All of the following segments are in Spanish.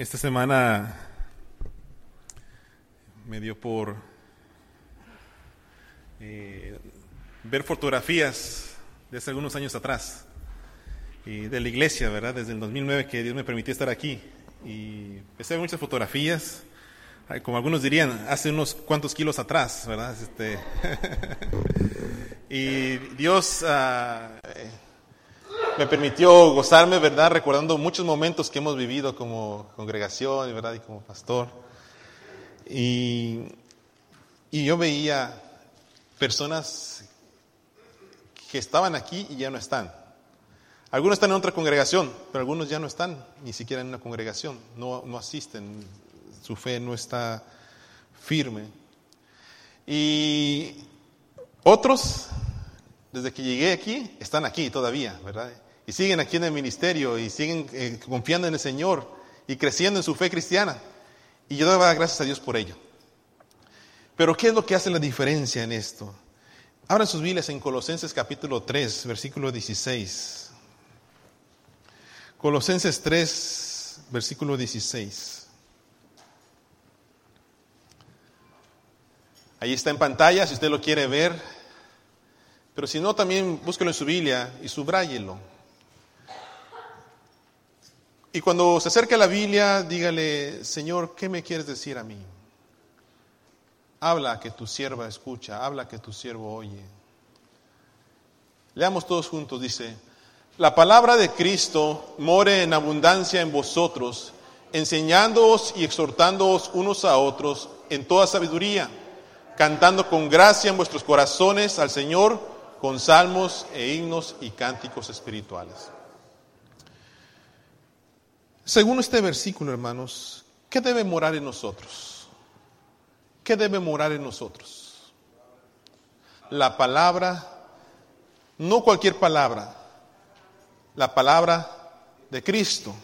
Esta semana me dio por eh, ver fotografías de hace algunos años atrás y de la iglesia, ¿verdad? Desde el 2009 que Dios me permitió estar aquí. Y empecé a ver muchas fotografías, como algunos dirían, hace unos cuantos kilos atrás, ¿verdad? Este, y Dios ah, eh, me permitió gozarme, ¿verdad? Recordando muchos momentos que hemos vivido como congregación, ¿verdad? Y como pastor. Y, yo veía personas que estaban aquí y ya no están. Algunos están en otra congregación, pero algunos ya no están ni siquiera en una congregación, no, no asisten, su fe no está firme. Y otros, desde que llegué aquí, están aquí todavía, ¿verdad? Y siguen aquí en el ministerio y siguen eh, confiando en el Señor y creciendo en su fe cristiana. Y yo doy gracias a Dios por ello. Pero ¿qué es lo que hace la diferencia en esto? Abran sus Biblias en Colosenses capítulo 3, versículo 16. Colosenses 3, versículo 16. Ahí está en pantalla si usted lo quiere ver. Pero si no, también búsquelo en su Biblia y subráyelo. Y cuando se acerque a la Biblia, dígale, Señor, ¿qué me quieres decir a mí? Habla que tu sierva escucha, habla que tu siervo oye. Leamos todos juntos, dice, la palabra de Cristo more en abundancia en vosotros, enseñándoos y exhortándoos unos a otros en toda sabiduría, cantando con gracia en vuestros corazones al Señor con salmos e himnos y cánticos espirituales. Según este versículo, hermanos, ¿qué debe morar en nosotros? ¿Qué debe morar en nosotros? La palabra, no cualquier palabra, la palabra de Cristo.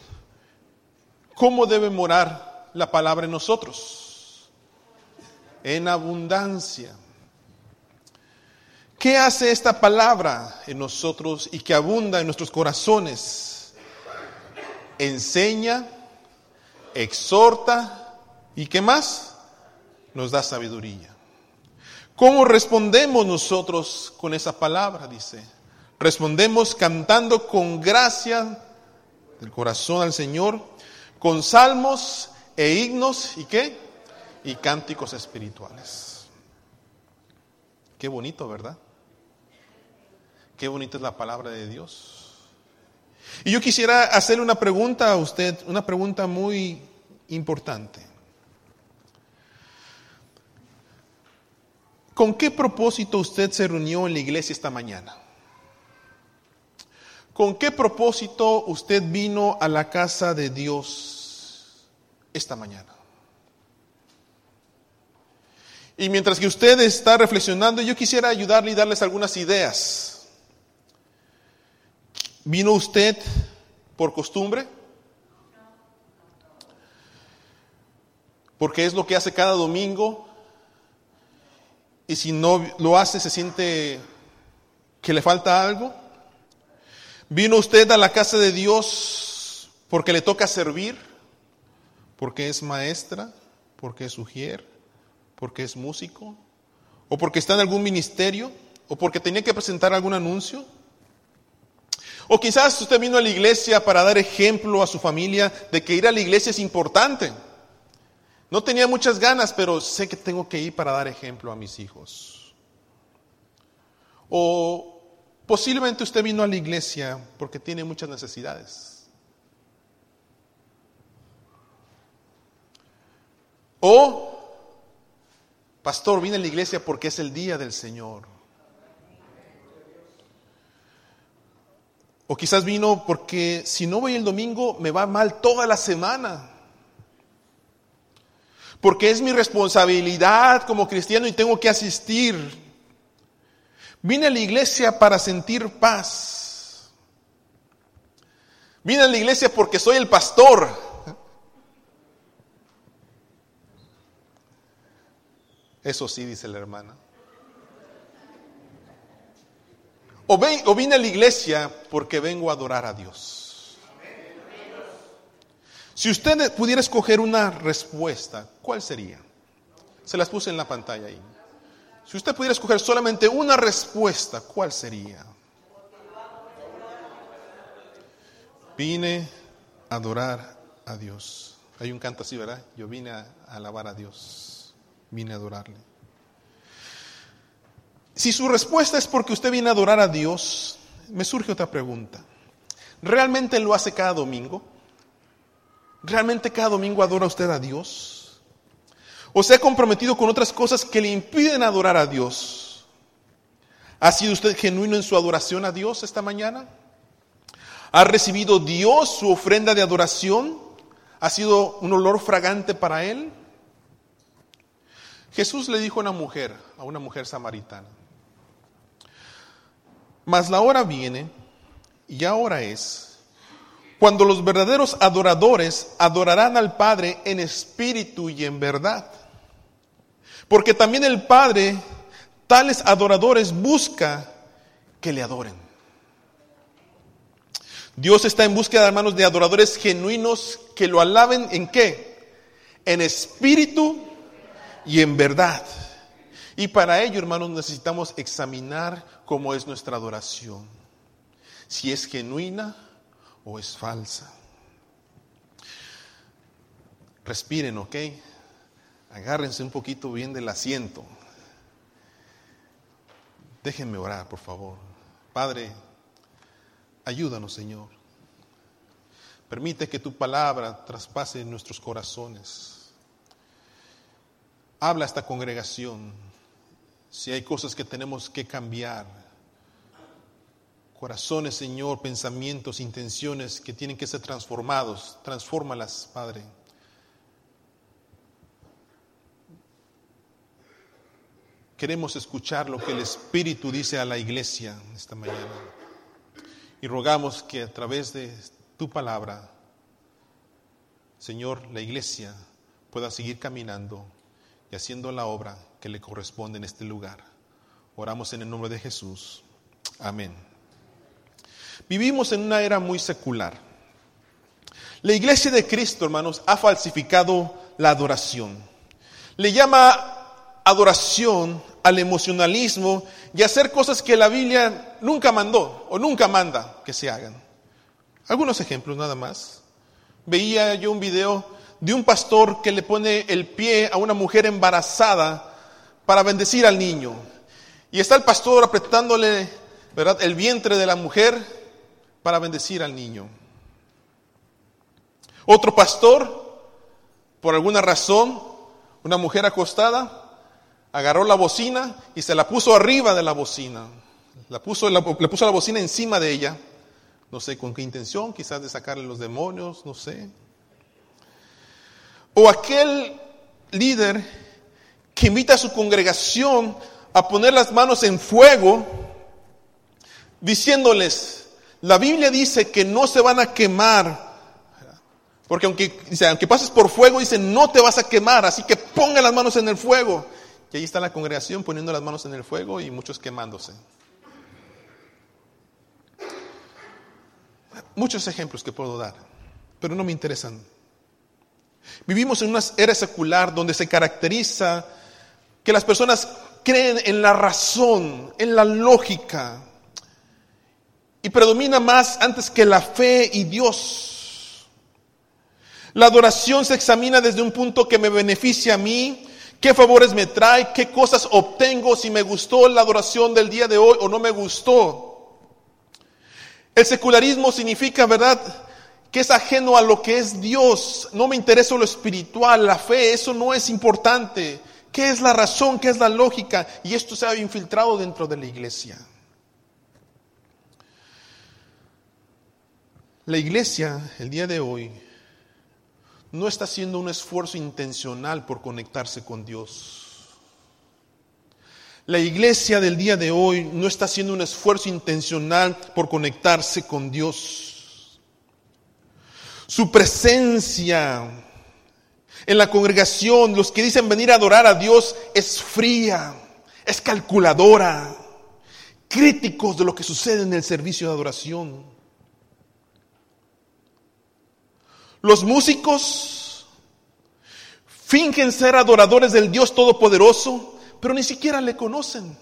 ¿Cómo debe morar la palabra en nosotros? En abundancia. ¿Qué hace esta palabra en nosotros y que abunda en nuestros corazones? Enseña, exhorta y ¿qué más? Nos da sabiduría. ¿Cómo respondemos nosotros con esa palabra? Dice. Respondemos cantando con gracia del corazón al Señor, con salmos e himnos y qué? Y cánticos espirituales. Qué bonito, ¿verdad? Qué bonita es la palabra de Dios. Y yo quisiera hacerle una pregunta a usted, una pregunta muy importante. ¿Con qué propósito usted se reunió en la iglesia esta mañana? ¿Con qué propósito usted vino a la casa de Dios esta mañana? Y mientras que usted está reflexionando, yo quisiera ayudarle y darles algunas ideas. ¿Vino usted por costumbre? Porque es lo que hace cada domingo. Y si no lo hace, se siente que le falta algo. ¿Vino usted a la casa de Dios porque le toca servir? ¿Porque es maestra? ¿Porque es ujier? ¿Porque es músico? ¿O porque está en algún ministerio? ¿O porque tenía que presentar algún anuncio? O quizás usted vino a la iglesia para dar ejemplo a su familia de que ir a la iglesia es importante. No tenía muchas ganas, pero sé que tengo que ir para dar ejemplo a mis hijos. O Posiblemente usted vino a la iglesia porque tiene muchas necesidades. O, pastor, vine a la iglesia porque es el día del Señor. O quizás vino porque si no voy el domingo me va mal toda la semana. Porque es mi responsabilidad como cristiano y tengo que asistir. Vine a la iglesia para sentir paz. Vine a la iglesia porque soy el pastor. Eso sí, dice la hermana. O, vine a la iglesia porque vengo a adorar a Dios. Si usted pudiera escoger una respuesta, ¿cuál sería? Se las puse en la pantalla ahí. Si usted pudiera escoger solamente una respuesta, ¿cuál sería? Vine a adorar a Dios. Hay un canto así, ¿verdad? Yo vine a alabar a Dios. Vine a adorarle. Si su respuesta es porque usted viene a adorar a Dios, me surge otra pregunta. ¿Realmente lo hace cada domingo? ¿Realmente cada domingo adora usted a Dios? ¿O se ha comprometido con otras cosas que le impiden adorar a Dios? ¿Ha sido usted genuino en su adoración a Dios esta mañana? ¿Ha recibido Dios su ofrenda de adoración? ¿Ha sido un olor fragante para Él? Jesús le dijo a una mujer, a una mujer samaritana, mas la hora viene, y ahora es, cuando los verdaderos adoradores adorarán al Padre en espíritu y en verdad. Porque también el Padre, tales adoradores, busca que le adoren. Dios está en búsqueda, hermanos, de adoradores genuinos que lo alaben en qué? En espíritu y en verdad. Y para ello, hermanos, necesitamos examinar cómo es nuestra adoración. Si es genuina o es falsa. Respiren, ¿ok? Agárrense un poquito bien del asiento. Déjenme orar, por favor. Padre, ayúdanos, Señor. Permite que tu palabra traspase nuestros corazones. Habla a esta congregación si hay cosas que tenemos que cambiar, corazones, Señor, pensamientos, intenciones que tienen que ser transformados, transfórmalas, Padre. Queremos escuchar lo que el Espíritu dice a la iglesia esta mañana. Y rogamos que a través de tu palabra, Señor, la iglesia pueda seguir caminando haciendo la obra que le corresponde en este lugar. Oramos en el nombre de Jesús. Amén. Vivimos en una era muy secular. La iglesia de Cristo, hermanos, ha falsificado la adoración. Le llama adoración al emocionalismo y hacer cosas que la Biblia nunca mandó o nunca manda que se hagan. Algunos ejemplos nada más. Veía yo un video de un pastor que le pone el pie a una mujer embarazada para bendecir al niño. Y está el pastor apretándole ¿verdad? el vientre de la mujer para bendecir al niño. Otro pastor, por alguna razón, una mujer acostada, agarró la bocina y se la puso arriba de la bocina. La puso, le puso la bocina encima de ella. No sé con qué intención, quizás de sacarle los demonios, no sé. O aquel líder que invita a su congregación a poner las manos en fuego, diciéndoles, la Biblia dice que no se van a quemar, porque aunque, aunque pases por fuego, dice, no te vas a quemar, así que ponga las manos en el fuego. Y ahí está la congregación poniendo las manos en el fuego y muchos quemándose. Muchos ejemplos que puedo dar, pero no me interesan. Vivimos en una era secular donde se caracteriza que las personas creen en la razón, en la lógica, y predomina más antes que la fe y Dios. La adoración se examina desde un punto que me beneficia a mí, qué favores me trae, qué cosas obtengo, si me gustó la adoración del día de hoy o no me gustó. El secularismo significa, ¿verdad? Que es ajeno a lo que es Dios. No me interesa lo espiritual, la fe, eso no es importante. ¿Qué es la razón? ¿Qué es la lógica? Y esto se ha infiltrado dentro de la iglesia. La iglesia, el día de hoy, no está haciendo un esfuerzo intencional por conectarse con Dios. La iglesia del día de hoy no está haciendo un esfuerzo intencional por conectarse con Dios. Su presencia en la congregación, los que dicen venir a adorar a Dios, es fría, es calculadora, críticos de lo que sucede en el servicio de adoración. Los músicos fingen ser adoradores del Dios Todopoderoso, pero ni siquiera le conocen.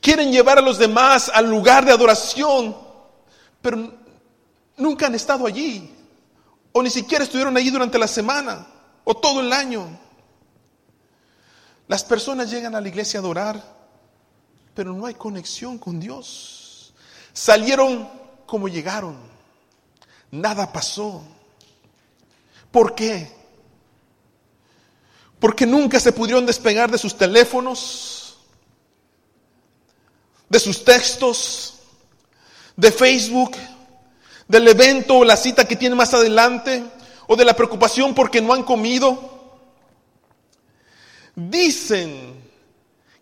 Quieren llevar a los demás al lugar de adoración, pero nunca han estado allí, o ni siquiera estuvieron allí durante la semana, o todo el año. Las personas llegan a la iglesia a adorar, pero no hay conexión con Dios. Salieron como llegaron. Nada pasó. ¿Por qué? Porque nunca se pudieron despegar de sus teléfonos, de sus textos, de Facebook, del evento o la cita que tienen más adelante, o de la preocupación porque no han comido. Dicen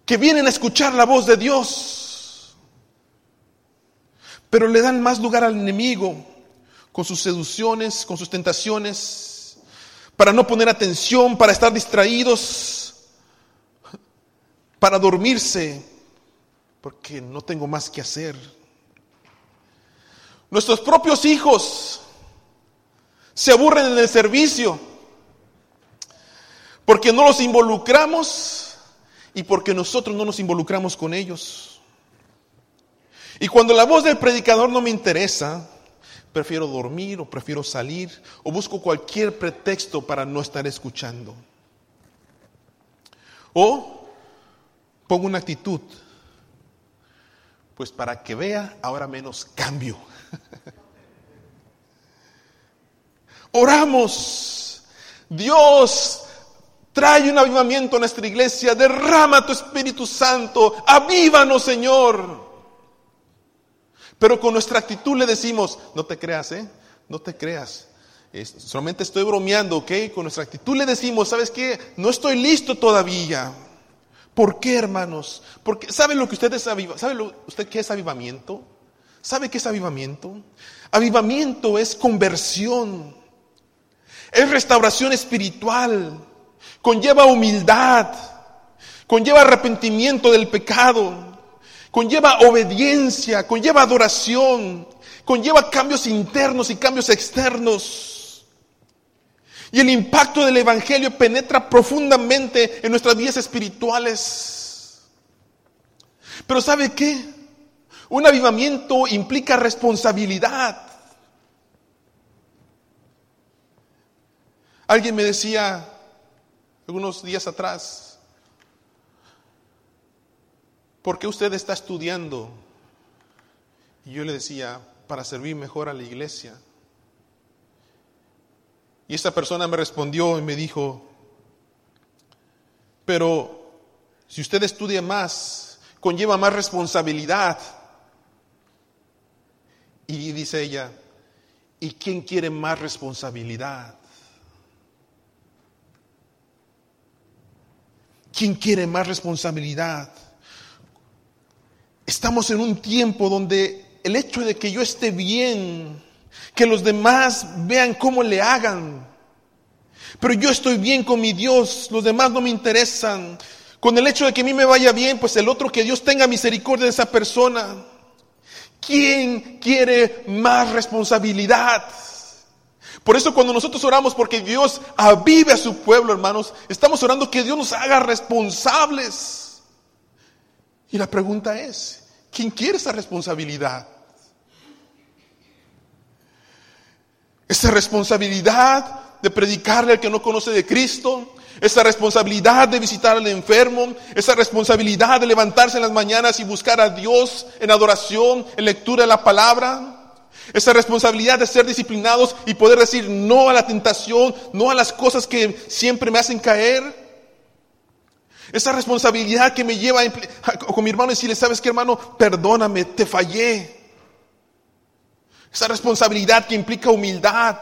que vienen a escuchar la voz de Dios, pero le dan más lugar al enemigo con sus seducciones, con sus tentaciones, para no poner atención, para estar distraídos, para dormirse, porque no tengo más que hacer. Nuestros propios hijos se aburren en el servicio porque no los involucramos y porque nosotros no nos involucramos con ellos. Y cuando la voz del predicador no me interesa, prefiero dormir o prefiero salir o busco cualquier pretexto para no estar escuchando. O pongo una actitud, pues para que vea, ahora menos cambio. Oramos, Dios, trae un avivamiento a nuestra iglesia, derrama tu Espíritu Santo, avívanos Señor. Pero con nuestra actitud le decimos, no te creas, ¿eh? No te creas. solamente estoy bromeando, ¿ok? Con nuestra actitud le decimos, ¿sabes qué? No estoy listo todavía. ¿Por qué, hermanos? Porque, ¿sabe lo que usted es ¿Sabe usted qué es avivamiento? ¿Sabe qué es avivamiento? Avivamiento es conversión. Es restauración espiritual. Conlleva humildad. Conlleva arrepentimiento del pecado conlleva obediencia, conlleva adoración, conlleva cambios internos y cambios externos. Y el impacto del Evangelio penetra profundamente en nuestras vidas espirituales. Pero ¿sabe qué? Un avivamiento implica responsabilidad. Alguien me decía algunos días atrás, ¿por qué usted está estudiando? Y yo le decía, para servir mejor a la iglesia. Y esa persona me respondió y me dijo, pero si usted estudia más, conlleva más responsabilidad. Y dice ella, ¿y quién quiere más responsabilidad? ¿Quién quiere más responsabilidad? Estamos en un tiempo donde el hecho de que yo esté bien, que los demás vean cómo le hagan, pero yo estoy bien con mi Dios, los demás no me interesan. Con el hecho de que a mí me vaya bien, pues el otro que Dios tenga misericordia de esa persona. ¿Quién quiere más responsabilidad? Por eso cuando nosotros oramos porque Dios avive a su pueblo, hermanos, estamos orando que Dios nos haga responsables. Y la pregunta es, ¿quién quiere esa responsabilidad? Esa responsabilidad de predicarle al que no conoce de Cristo, esa responsabilidad de visitar al enfermo, esa responsabilidad de levantarse en las mañanas y buscar a Dios en adoración, en lectura de la palabra, esa responsabilidad de ser disciplinados y poder decir no a la tentación, no a las cosas que siempre me hacen caer. Esa responsabilidad que me lleva con mi hermano y decirle, ¿sabes qué hermano? Perdóname, te fallé. Esa responsabilidad que implica humildad.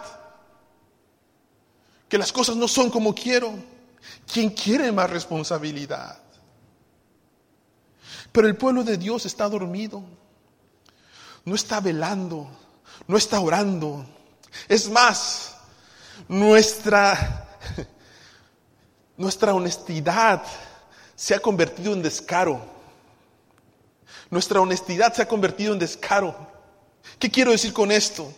Que las cosas no son como quiero. ¿Quién quiere más responsabilidad? Pero el pueblo de Dios está dormido. No está velando. No está orando. Es más, nuestra, nuestra honestidad se ha convertido en descaro. Nuestra honestidad se ha convertido en descaro. ¿Qué quiero decir con esto?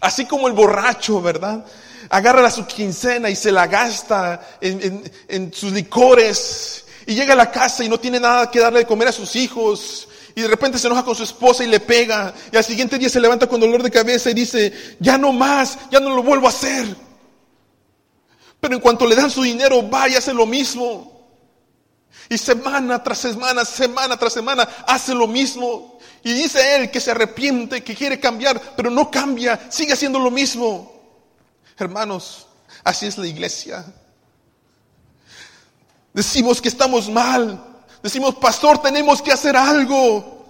Así como el borracho, ¿verdad? Agarra su quincena y se la gasta en, en sus licores y llega a la casa y no tiene nada que darle de comer a sus hijos y de repente se enoja con su esposa y le pega. Y al siguiente día se levanta con dolor de cabeza y dice, ya no más, ya no lo vuelvo a hacer. Pero en cuanto le dan su dinero, va y hace lo mismo. Y semana tras semana, semana tras semana, hace lo mismo. Y dice él que se arrepiente, que quiere cambiar, pero no cambia, sigue haciendo lo mismo. Hermanos, así es la iglesia. Decimos que estamos mal, Decimos, pastor, tenemos que hacer algo.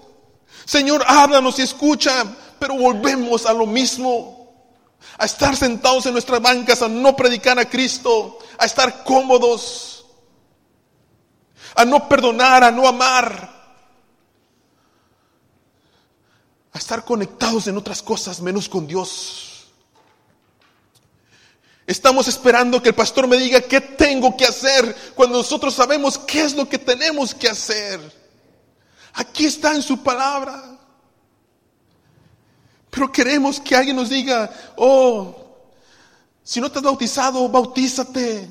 Señor, háblanos y escucha, pero volvemos a lo mismo. A estar sentados en nuestras bancas, a no predicar a Cristo, a estar cómodos, a no perdonar, a no amar, a estar conectados en otras cosas menos con Dios. Estamos esperando que el pastor me diga qué tengo que hacer cuando nosotros sabemos qué es lo que tenemos que hacer. Aquí está en su palabra. Pero queremos que alguien nos diga, oh, si no te has bautizado, bautízate.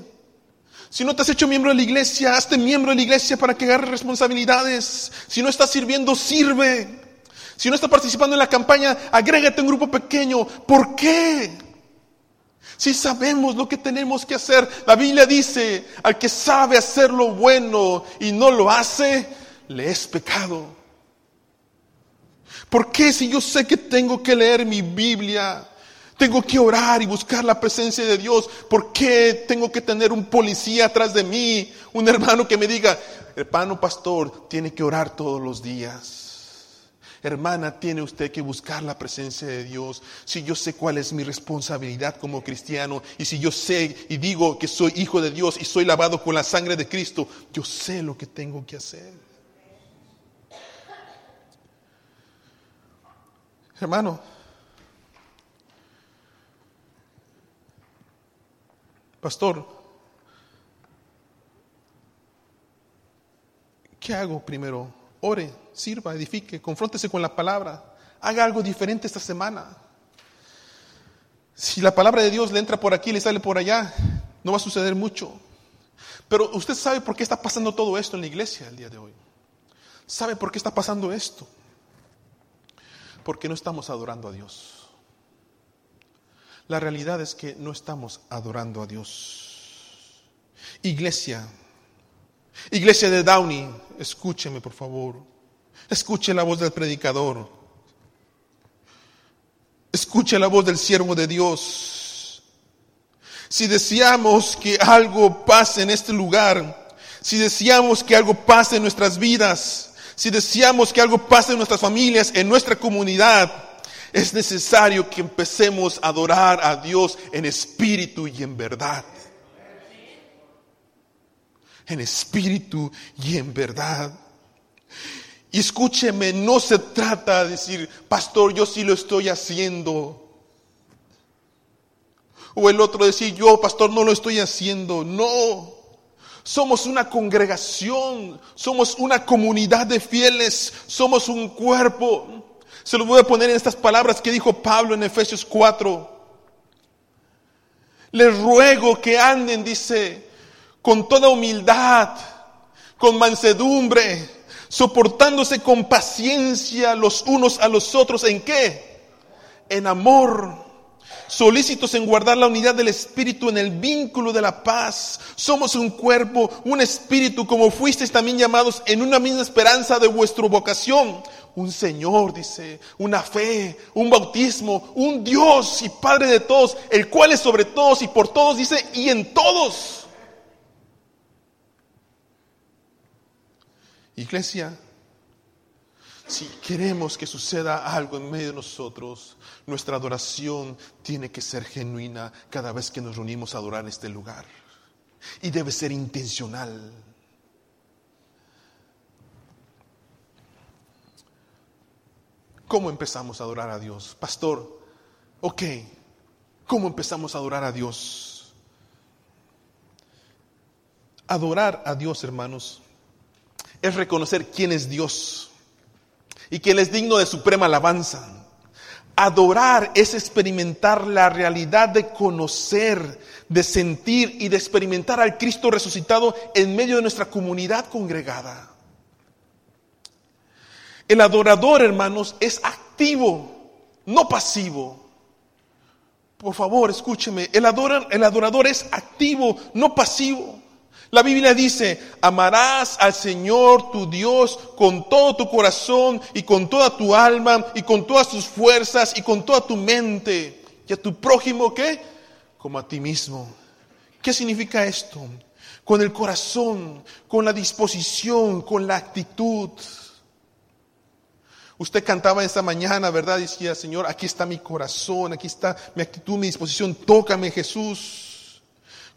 Si no te has hecho miembro de la iglesia, hazte miembro de la iglesia para que agarre responsabilidades. Si no estás sirviendo, sirve. Si no estás participando en la campaña, agrégate a un grupo pequeño. ¿Por qué? Si sabemos lo que tenemos que hacer, la Biblia dice, al que sabe hacer lo bueno y no lo hace, le es pecado. ¿Por qué si yo sé que tengo que leer mi Biblia, tengo que orar y buscar la presencia de Dios? ¿Por qué tengo que tener un policía atrás de mí, un hermano que me diga, hermano pastor, tiene que orar todos los días? Hermana, tiene usted que buscar la presencia de Dios. Si yo sé cuál es mi responsabilidad como cristiano y si yo sé y digo que soy hijo de Dios y soy lavado con la sangre de Cristo, yo sé lo que tengo que hacer. Hermano, pastor, ¿qué hago primero? Ore sirva, edifique, confróntese con la palabra, haga algo diferente esta semana. Si la palabra de Dios le entra por aquí le sale por allá, no va a suceder mucho. Pero usted sabe por qué está pasando todo esto en la iglesia el día de hoy. ¿Sabe por qué está pasando esto? Porque no estamos adorando a Dios. La realidad es que no estamos adorando a Dios. Iglesia, iglesia de Downey, escúcheme por favor. Escuche la voz del predicador. Escuche la voz del siervo de Dios. Si deseamos que algo pase en este lugar, si deseamos que algo pase en nuestras vidas, si deseamos que algo pase en nuestras familias, en nuestra comunidad, es necesario que empecemos a adorar a Dios en espíritu y en verdad. En espíritu y en verdad. Y escúcheme, no se trata de decir, pastor, yo sí lo estoy haciendo. O el otro decir, yo, pastor, no lo estoy haciendo. No. Somos una congregación, somos una comunidad de fieles, somos un cuerpo. Se lo voy a poner en estas palabras que dijo Pablo en Efesios 4. Les ruego que anden, dice, con toda humildad, con mansedumbre soportándose con paciencia los unos a los otros. ¿En qué? En amor. Solícitos en guardar la unidad del Espíritu en el vínculo de la paz. Somos un cuerpo, un espíritu, como fuisteis también llamados en una misma esperanza de vuestra vocación. Un Señor, dice, una fe, un bautismo, un Dios y Padre de todos, el cual es sobre todos y por todos, dice, y en todos. Iglesia, si queremos que suceda algo en medio de nosotros, nuestra adoración tiene que ser genuina cada vez que nos reunimos a adorar en este lugar. Y debe ser intencional. ¿Cómo empezamos a adorar a Dios? Pastor, ok, ¿cómo empezamos a adorar a Dios? Adorar a Dios, hermanos, es reconocer quién es Dios y que Él es digno de suprema alabanza. Adorar es experimentar la realidad de conocer, de sentir y de experimentar al Cristo resucitado en medio de nuestra comunidad congregada. El adorador, hermanos, es activo, no pasivo. Por favor, escúcheme, el, el adorador es activo, no pasivo. La Biblia dice, amarás al Señor tu Dios con todo tu corazón y con toda tu alma y con todas tus fuerzas y con toda tu mente. ¿Y a tu prójimo qué? Como a ti mismo. ¿Qué significa esto? Con el corazón, con la disposición, con la actitud. Usted cantaba esta mañana, ¿verdad? Decía, Señor, aquí está mi corazón, aquí está mi actitud, mi disposición, tócame Jesús.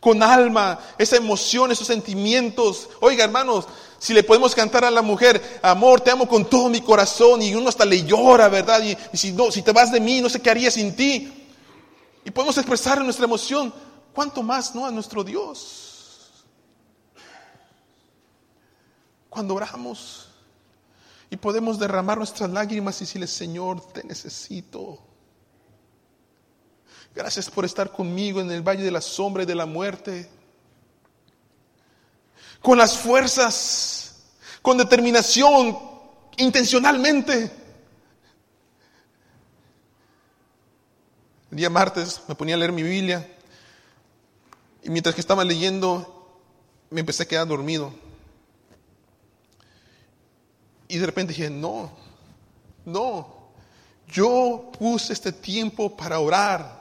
Con alma, esa emoción, esos sentimientos. Oiga, hermanos, si le podemos cantar a la mujer, amor, te amo con todo mi corazón, y uno hasta le llora, ¿verdad? Y, si, no, si te vas de mí, no sé qué haría sin ti. Y podemos expresar nuestra emoción, ¿cuánto más, no? A nuestro Dios. Cuando oramos, y podemos derramar nuestras lágrimas y decirle, Señor, te necesito. Gracias por estar conmigo en el valle de la sombra y de la muerte. Con las fuerzas, con determinación, intencionalmente. El día martes me ponía a leer mi Biblia y mientras que estaba leyendo me empecé a quedar dormido. Y de repente dije, no, no, yo puse este tiempo para orar.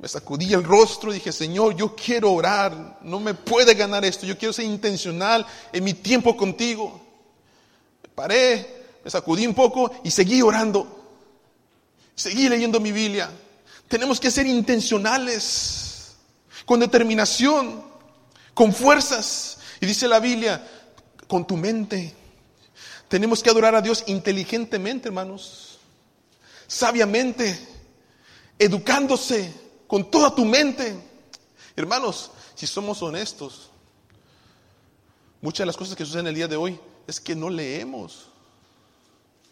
Me sacudí el rostro y dije, Señor, yo quiero orar, no me puede ganar esto, yo quiero ser intencional en mi tiempo contigo. Me paré, me sacudí un poco y seguí orando. Seguí leyendo mi Biblia. Tenemos que ser intencionales, con determinación, con fuerzas. Y dice la Biblia, con tu mente, tenemos que adorar a Dios inteligentemente, hermanos, sabiamente, educándose con toda tu mente. Hermanos, si somos honestos, muchas de las cosas que suceden el día de hoy es que no leemos,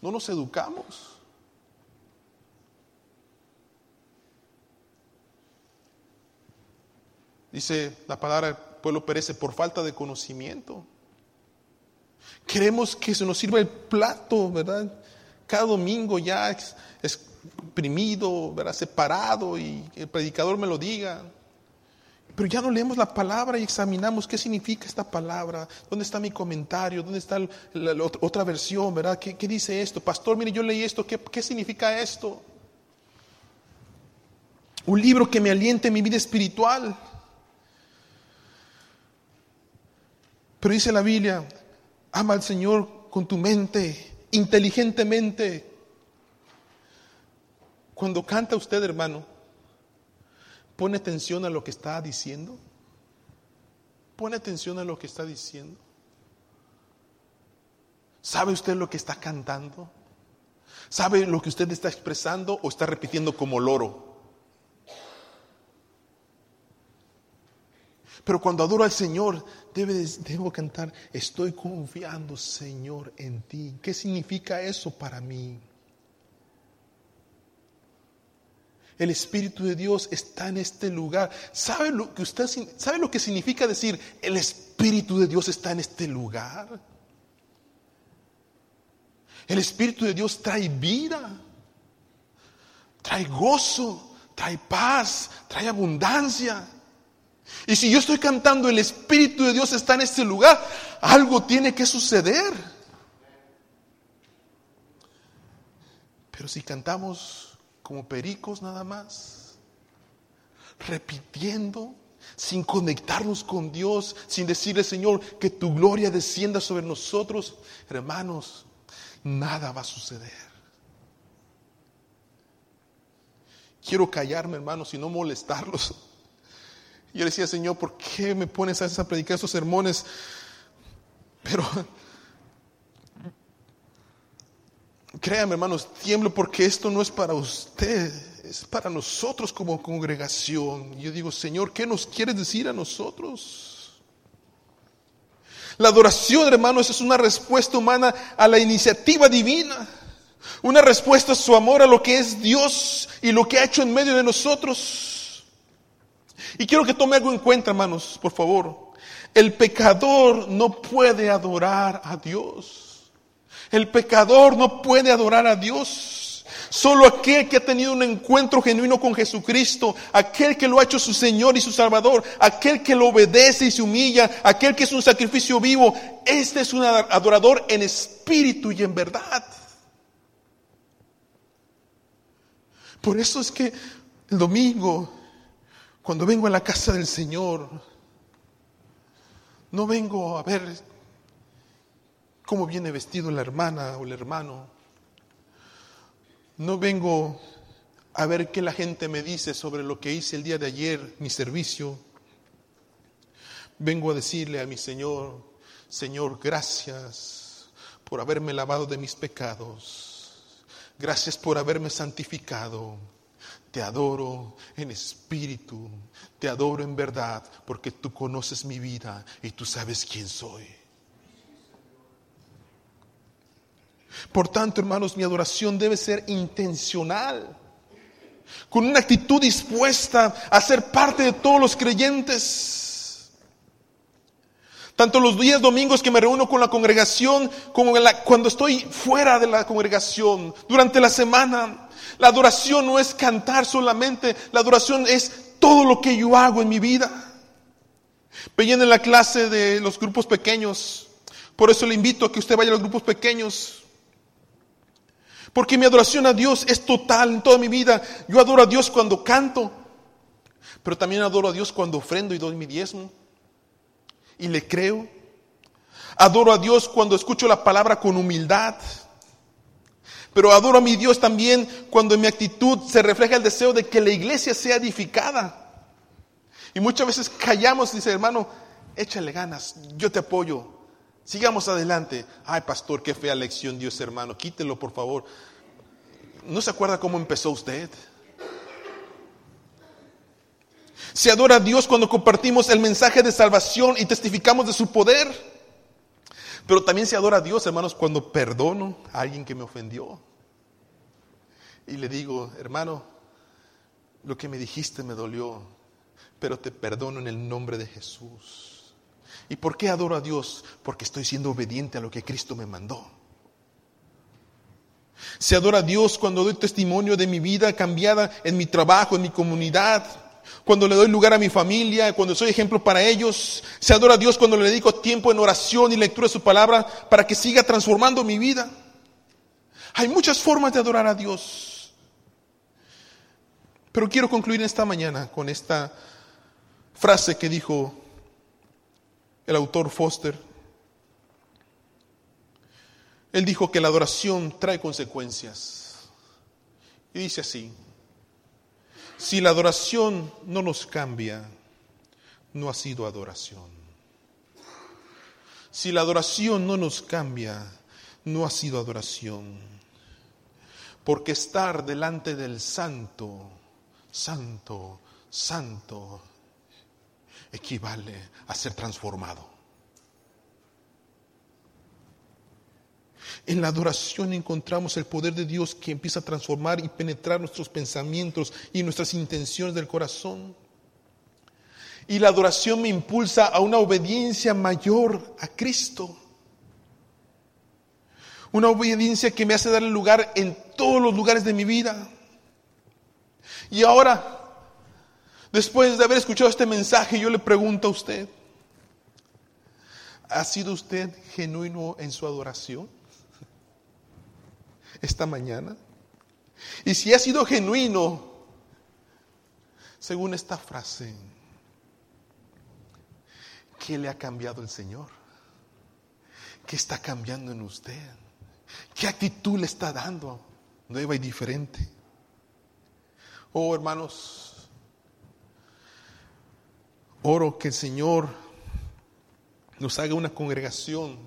no nos educamos. Dice la palabra, el pueblo perece por falta de conocimiento. Queremos que se nos sirva el plato, ¿verdad? Cada domingo ya es, ¿verdad? Separado y el predicador me lo diga. Pero ya no leemos la palabra y examinamos qué significa esta palabra, dónde está mi comentario, dónde está otra versión, ¿verdad? ¿Qué, dice esto? Pastor, mire, yo leí esto, ¿qué, ¿qué significa esto? Un libro que me aliente en mi vida espiritual. Pero dice la Biblia, Ama al Señor con tu mente, inteligentemente. Cuando canta usted, hermano, pone atención a lo que está diciendo. Pone atención a lo que está diciendo. ¿Sabe usted lo que está cantando? ¿Sabe lo que usted está expresando o está repitiendo como loro? Pero cuando adoro al Señor, debo cantar, estoy confiando, Señor, en ti. ¿Qué significa eso para mí? El Espíritu de Dios está en este lugar. ¿Sabe lo que usted sabe lo que significa decir el Espíritu de Dios está en este lugar? El Espíritu de Dios trae vida, trae gozo, trae paz, trae abundancia. Y si yo estoy cantando, el Espíritu de Dios está en este lugar, algo tiene que suceder. Pero si cantamos como pericos nada más, repitiendo, sin conectarnos con Dios, sin decirle, Señor, que tu gloria descienda sobre nosotros, hermanos, nada va a suceder. Quiero callarme, hermanos, y no molestarlos. Yo decía, Señor, ¿por qué me pones a predicar esos sermones? Pero créame, hermanos, tiemblo porque esto no es para usted, es para nosotros como congregación. Yo digo, Señor, ¿qué nos quieres decir a nosotros? La adoración, hermanos, es una respuesta humana a la iniciativa divina. Una respuesta a su amor a lo que es Dios y lo que ha hecho en medio de nosotros. Y quiero que tome algo en cuenta, hermanos, por favor. El pecador no puede adorar a Dios. El pecador no puede adorar a Dios. Solo aquel que ha tenido un encuentro genuino con Jesucristo, aquel que lo ha hecho su Señor y su Salvador, aquel que lo obedece y se humilla, aquel que es un sacrificio vivo, este es un adorador en espíritu y en verdad. Por eso es que el domingo, cuando vengo a la casa del Señor, no vengo a ver cómo viene vestido la hermana o el hermano. No vengo a ver qué la gente me dice sobre lo que hice el día de ayer, mi servicio. Vengo a decirle a mi Señor, Señor, gracias por haberme lavado de mis pecados. Gracias por haberme santificado. Te adoro en espíritu, te adoro en verdad, porque tú conoces mi vida y tú sabes quién soy. Por tanto, hermanos, mi adoración debe ser intencional, con una actitud dispuesta a ser parte de todos los creyentes. Tanto los días domingos que me reúno con la congregación, como cuando estoy fuera de la congregación, durante la semana. La adoración no es cantar solamente, la adoración es todo lo que yo hago en mi vida. Veían en la clase de los grupos pequeños, por eso le invito a que usted vaya a los grupos pequeños. Porque mi adoración a Dios es total en toda mi vida. Yo adoro a Dios cuando canto, pero también adoro a Dios cuando ofrendo y doy mi diezmo. Y le creo. Adoro a Dios cuando escucho la palabra con humildad. Pero adoro a mi Dios también cuando en mi actitud se refleja el deseo de que la iglesia sea edificada. Y muchas veces callamos y dice, hermano, échale ganas, yo te apoyo. Sigamos adelante. Ay, pastor, qué fea lección Dios, hermano. Quítelo, por favor. ¿No se acuerda cómo empezó usted? Se adora a Dios cuando compartimos el mensaje de salvación y testificamos de su poder. Pero también se adora a Dios, hermanos, cuando perdono a alguien que me ofendió. Y le digo, hermano, lo que me dijiste me dolió, pero te perdono en el nombre de Jesús. ¿Y por qué adoro a Dios? Porque estoy siendo obediente a lo que Cristo me mandó. Se adora a Dios cuando doy testimonio de mi vida cambiada en mi trabajo, en mi comunidad, cuando le doy lugar a mi familia, cuando soy ejemplo para ellos. Se adora a Dios cuando le dedico tiempo en oración y lectura de su palabra para que siga transformando mi vida. Hay muchas formas de adorar a Dios. Pero quiero concluir esta mañana con esta frase que dijo el autor Foster, él dijo que la adoración trae consecuencias. Y dice así, si la adoración no nos cambia, no ha sido adoración. Si la adoración no nos cambia, no ha sido adoración. Porque estar delante del santo, santo, santo, equivale a ser transformado. En la adoración encontramos el poder de Dios que empieza a transformar y penetrar nuestros pensamientos y nuestras intenciones del corazón. Y la adoración me impulsa a una obediencia mayor a Cristo. Una obediencia que me hace dar lugar en todos los lugares de mi vida. Y ahora Después de haber escuchado este mensaje, yo le pregunto a usted, ¿ha sido usted genuino en su adoración esta mañana? Y si ha sido genuino, según esta frase, ¿qué le ha cambiado el Señor? ¿Qué está cambiando en usted? ¿Qué actitud le está dando? Nueva y diferente. Oh, hermanos, Oro que el Señor nos haga una congregación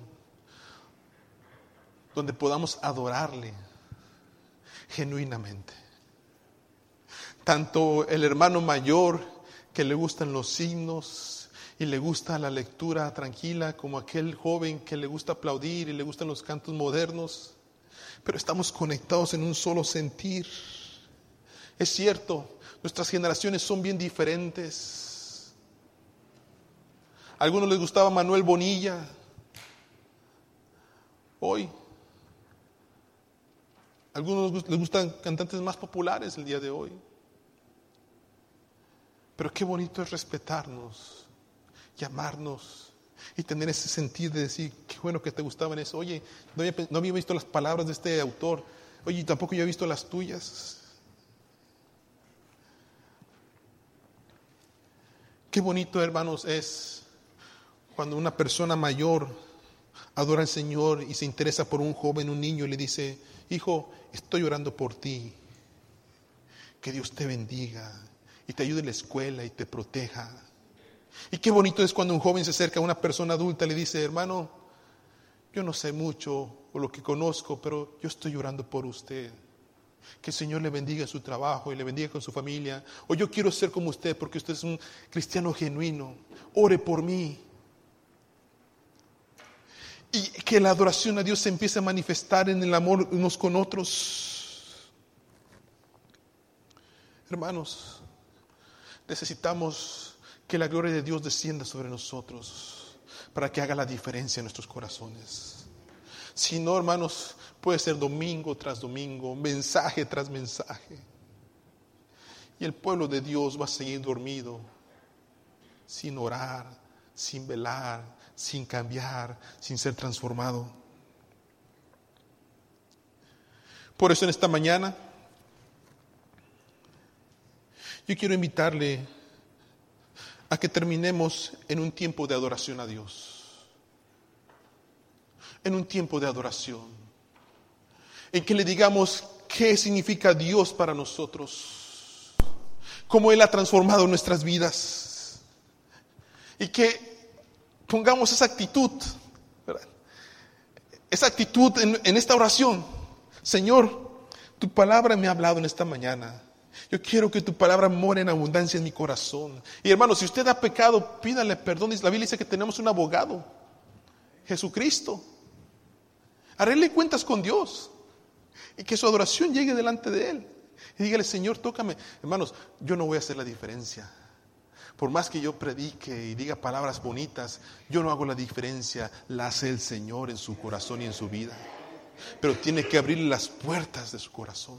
donde podamos adorarle genuinamente. Tanto el hermano mayor que le gustan los signos y le gusta la lectura tranquila, como aquel joven que le gusta aplaudir y le gustan los cantos modernos. pero estamos conectados en un solo sentir. Es cierto, nuestras generaciones son bien diferentes. Algunos les gustaba Manuel Bonilla. Hoy, algunos les gustan cantantes más populares el día de hoy. Pero qué bonito es respetarnos, llamarnos y tener ese sentido de decir, qué bueno que te gustaban eso. Oye, no había, no había visto las palabras de este autor. Oye, tampoco yo he visto las tuyas. Qué bonito, hermanos, es cuando una persona mayor adora al Señor y se interesa por un joven, un niño, y le dice, hijo, estoy orando por ti. Que Dios te bendiga y te ayude en la escuela y te proteja. Y qué bonito es cuando un joven se acerca a una persona adulta y le dice, hermano, yo no sé mucho o lo que conozco, pero yo estoy orando por usted. Que el Señor le bendiga en su trabajo y le bendiga con su familia. O yo quiero ser como usted porque usted es un cristiano genuino. Ore por mí. Y que la adoración a Dios se empiece a manifestar en el amor unos con otros. Hermanos, Necesitamos que la gloria de Dios descienda sobre nosotros para que haga la diferencia en nuestros corazones. Si no, hermanos, puede ser domingo tras domingo, mensaje tras mensaje. Y el pueblo de Dios va a seguir dormido, sin orar, sin velar, sin cambiar, sin ser transformado. Por eso en esta mañana yo quiero invitarle a que terminemos en un tiempo de adoración a Dios. En un tiempo de adoración. En que le digamos qué significa Dios para nosotros. Cómo Él ha transformado nuestras vidas. Y que pongamos esa actitud. Esa actitud en, en esta oración. Señor, tu palabra me ha hablado en esta mañana. Yo quiero que tu palabra more en abundancia en mi corazón. Y hermano, si usted ha pecado, pídale perdón. La Biblia dice que tenemos un abogado, Jesucristo. Arregle cuentas con Dios y que su adoración llegue delante de Él. Y dígale, Señor, tócame. Hermanos, yo no voy a hacer la diferencia. Por más que yo predique y diga palabras bonitas, yo no hago la diferencia. La hace el Señor en su corazón y en su vida. Pero tiene que abrir las puertas de su corazón.